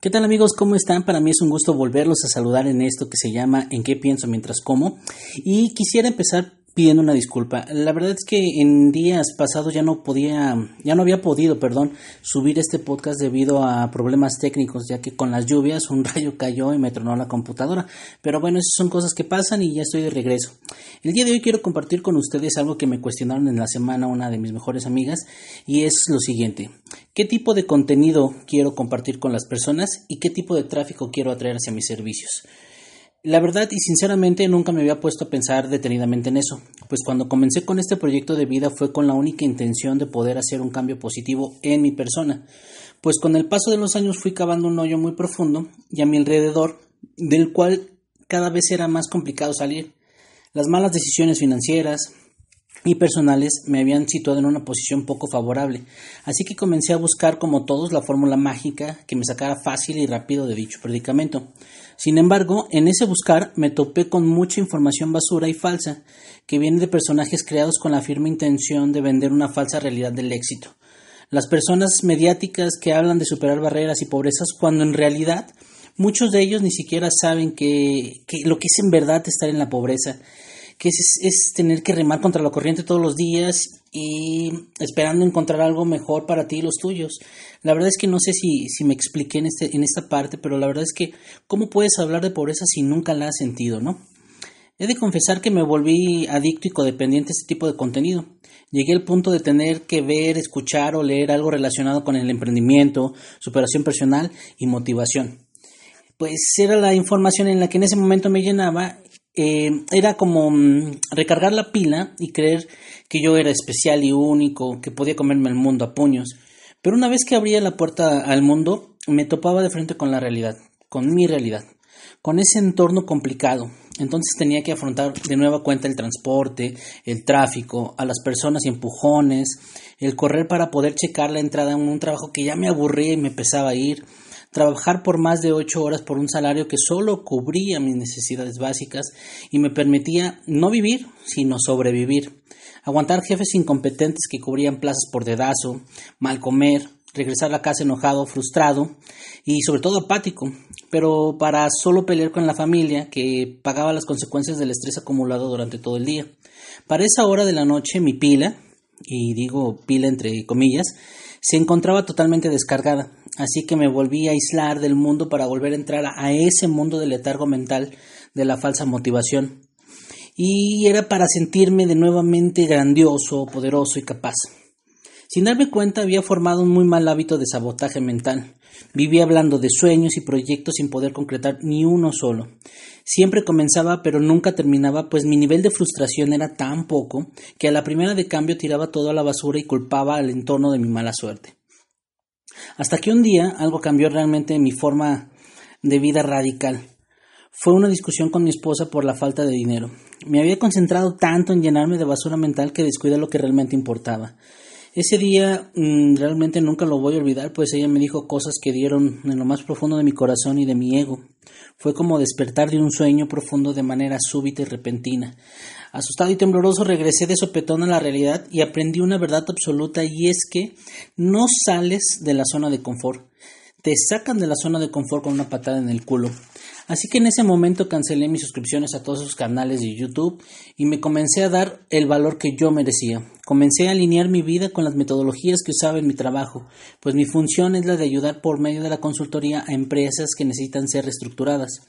¿Qué tal amigos? ¿Cómo están? Para mí es un gusto volverlos a saludar en esto que se llama En qué pienso mientras como. Y quisiera empezar pidiendo una disculpa. La verdad es que en días pasados ya no podía, ya no había podido, perdón, subir este podcast debido a problemas técnicos, ya que con las lluvias un rayo cayó y me tronó la computadora. Pero bueno, esas son cosas que pasan y ya estoy de regreso. El día de hoy quiero compartir con ustedes algo que me cuestionaron en la semana una de mis mejores amigas y es lo siguiente. ¿Qué tipo de contenido quiero compartir con las personas y qué tipo de tráfico quiero atraer hacia mis servicios? La verdad y sinceramente nunca me había puesto a pensar detenidamente en eso, pues cuando comencé con este proyecto de vida fue con la única intención de poder hacer un cambio positivo en mi persona, pues con el paso de los años fui cavando un hoyo muy profundo y a mi alrededor, del cual cada vez era más complicado salir. Las malas decisiones financieras, y personales me habían situado en una posición poco favorable, así que comencé a buscar como todos la fórmula mágica que me sacara fácil y rápido de dicho predicamento. Sin embargo, en ese buscar me topé con mucha información basura y falsa, que viene de personajes creados con la firme intención de vender una falsa realidad del éxito. Las personas mediáticas que hablan de superar barreras y pobrezas cuando en realidad muchos de ellos ni siquiera saben que, que lo que es en verdad estar en la pobreza que es, es, tener que remar contra la corriente todos los días y esperando encontrar algo mejor para ti y los tuyos. La verdad es que no sé si, si me expliqué en, este, en esta parte, pero la verdad es que ¿cómo puedes hablar de pobreza si nunca la has sentido, no? He de confesar que me volví adicto y codependiente a este tipo de contenido. Llegué al punto de tener que ver, escuchar o leer algo relacionado con el emprendimiento, superación personal y motivación. Pues era la información en la que en ese momento me llenaba eh, era como mm, recargar la pila y creer que yo era especial y único, que podía comerme el mundo a puños. Pero una vez que abría la puerta al mundo, me topaba de frente con la realidad, con mi realidad, con ese entorno complicado. Entonces tenía que afrontar de nueva cuenta el transporte, el tráfico, a las personas y empujones, el correr para poder checar la entrada en un trabajo que ya me aburría y me pesaba ir, trabajar por más de ocho horas por un salario que solo cubría mis necesidades básicas y me permitía no vivir, sino sobrevivir. Aguantar jefes incompetentes que cubrían plazas por dedazo, mal comer, regresar a casa enojado, frustrado y sobre todo apático, pero para solo pelear con la familia que pagaba las consecuencias del estrés acumulado durante todo el día. Para esa hora de la noche mi pila, y digo pila entre comillas, se encontraba totalmente descargada, así que me volví a aislar del mundo para volver a entrar a ese mundo del letargo mental de la falsa motivación. Y era para sentirme de nuevamente grandioso, poderoso y capaz. Sin darme cuenta había formado un muy mal hábito de sabotaje mental. Vivía hablando de sueños y proyectos sin poder concretar ni uno solo. Siempre comenzaba pero nunca terminaba, pues mi nivel de frustración era tan poco que a la primera de cambio tiraba todo a la basura y culpaba al entorno de mi mala suerte. Hasta que un día algo cambió realmente mi forma de vida radical. Fue una discusión con mi esposa por la falta de dinero. Me había concentrado tanto en llenarme de basura mental que descuidé lo que realmente importaba. Ese día mmm, realmente nunca lo voy a olvidar, pues ella me dijo cosas que dieron en lo más profundo de mi corazón y de mi ego. Fue como despertar de un sueño profundo de manera súbita y repentina. Asustado y tembloroso regresé de sopetón a la realidad y aprendí una verdad absoluta y es que no sales de la zona de confort. Te sacan de la zona de confort con una patada en el culo. Así que en ese momento cancelé mis suscripciones a todos sus canales de YouTube y me comencé a dar el valor que yo merecía. Comencé a alinear mi vida con las metodologías que usaba en mi trabajo, pues mi función es la de ayudar por medio de la consultoría a empresas que necesitan ser reestructuradas.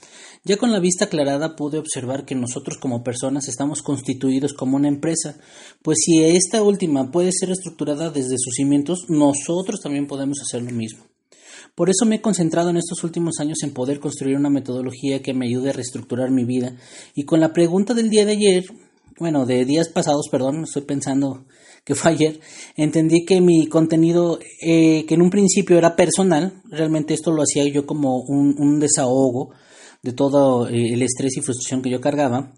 Ya con la vista aclarada pude observar que nosotros como personas estamos constituidos como una empresa, pues si esta última puede ser reestructurada desde sus cimientos, nosotros también podemos hacer lo mismo. Por eso me he concentrado en estos últimos años en poder construir una metodología que me ayude a reestructurar mi vida. Y con la pregunta del día de ayer, bueno, de días pasados, perdón, estoy pensando que fue ayer, entendí que mi contenido, eh, que en un principio era personal, realmente esto lo hacía yo como un, un desahogo de todo eh, el estrés y frustración que yo cargaba,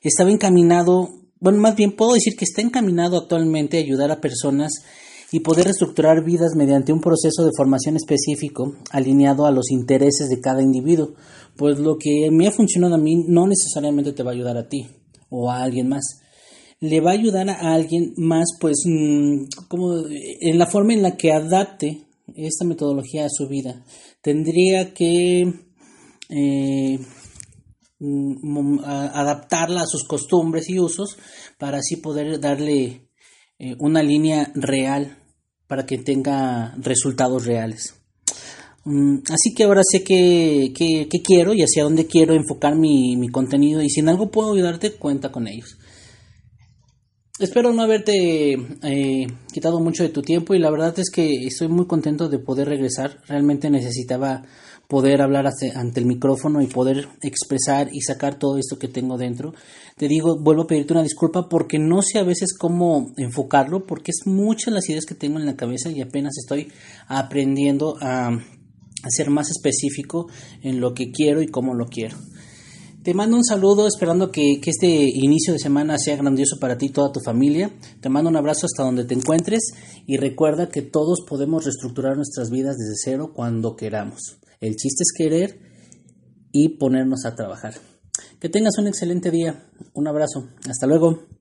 estaba encaminado, bueno, más bien puedo decir que está encaminado actualmente a ayudar a personas y poder reestructurar vidas mediante un proceso de formación específico alineado a los intereses de cada individuo. Pues lo que me ha funcionado a mí no necesariamente te va a ayudar a ti o a alguien más. Le va a ayudar a alguien más, pues, mm, como en la forma en la que adapte esta metodología a su vida. Tendría que eh, mm, adaptarla a sus costumbres y usos para así poder darle eh, una línea real para que tenga resultados reales. Mm, así que ahora sé qué que, quiero y hacia dónde quiero enfocar mi, mi, contenido y si en algo puedo ayudarte, cuenta con ellos. Espero no haberte eh, quitado mucho de tu tiempo y la verdad es que estoy muy contento de poder regresar. Realmente necesitaba poder hablar ante el micrófono y poder expresar y sacar todo esto que tengo dentro. Te digo, vuelvo a pedirte una disculpa porque no sé a veces cómo enfocarlo, porque es muchas las ideas que tengo en la cabeza y apenas estoy aprendiendo a, ser más específico en lo que quiero y cómo lo quiero. Te mando un saludo esperando que, que, este inicio de semana sea grandioso para ti y toda tu familia. Te mando un abrazo hasta donde te encuentres y recuerda que todos podemos reestructurar nuestras vidas desde cero cuando queramos. El chiste es querer y ponernos a trabajar. Que tengas un excelente día. Un abrazo. Hasta luego.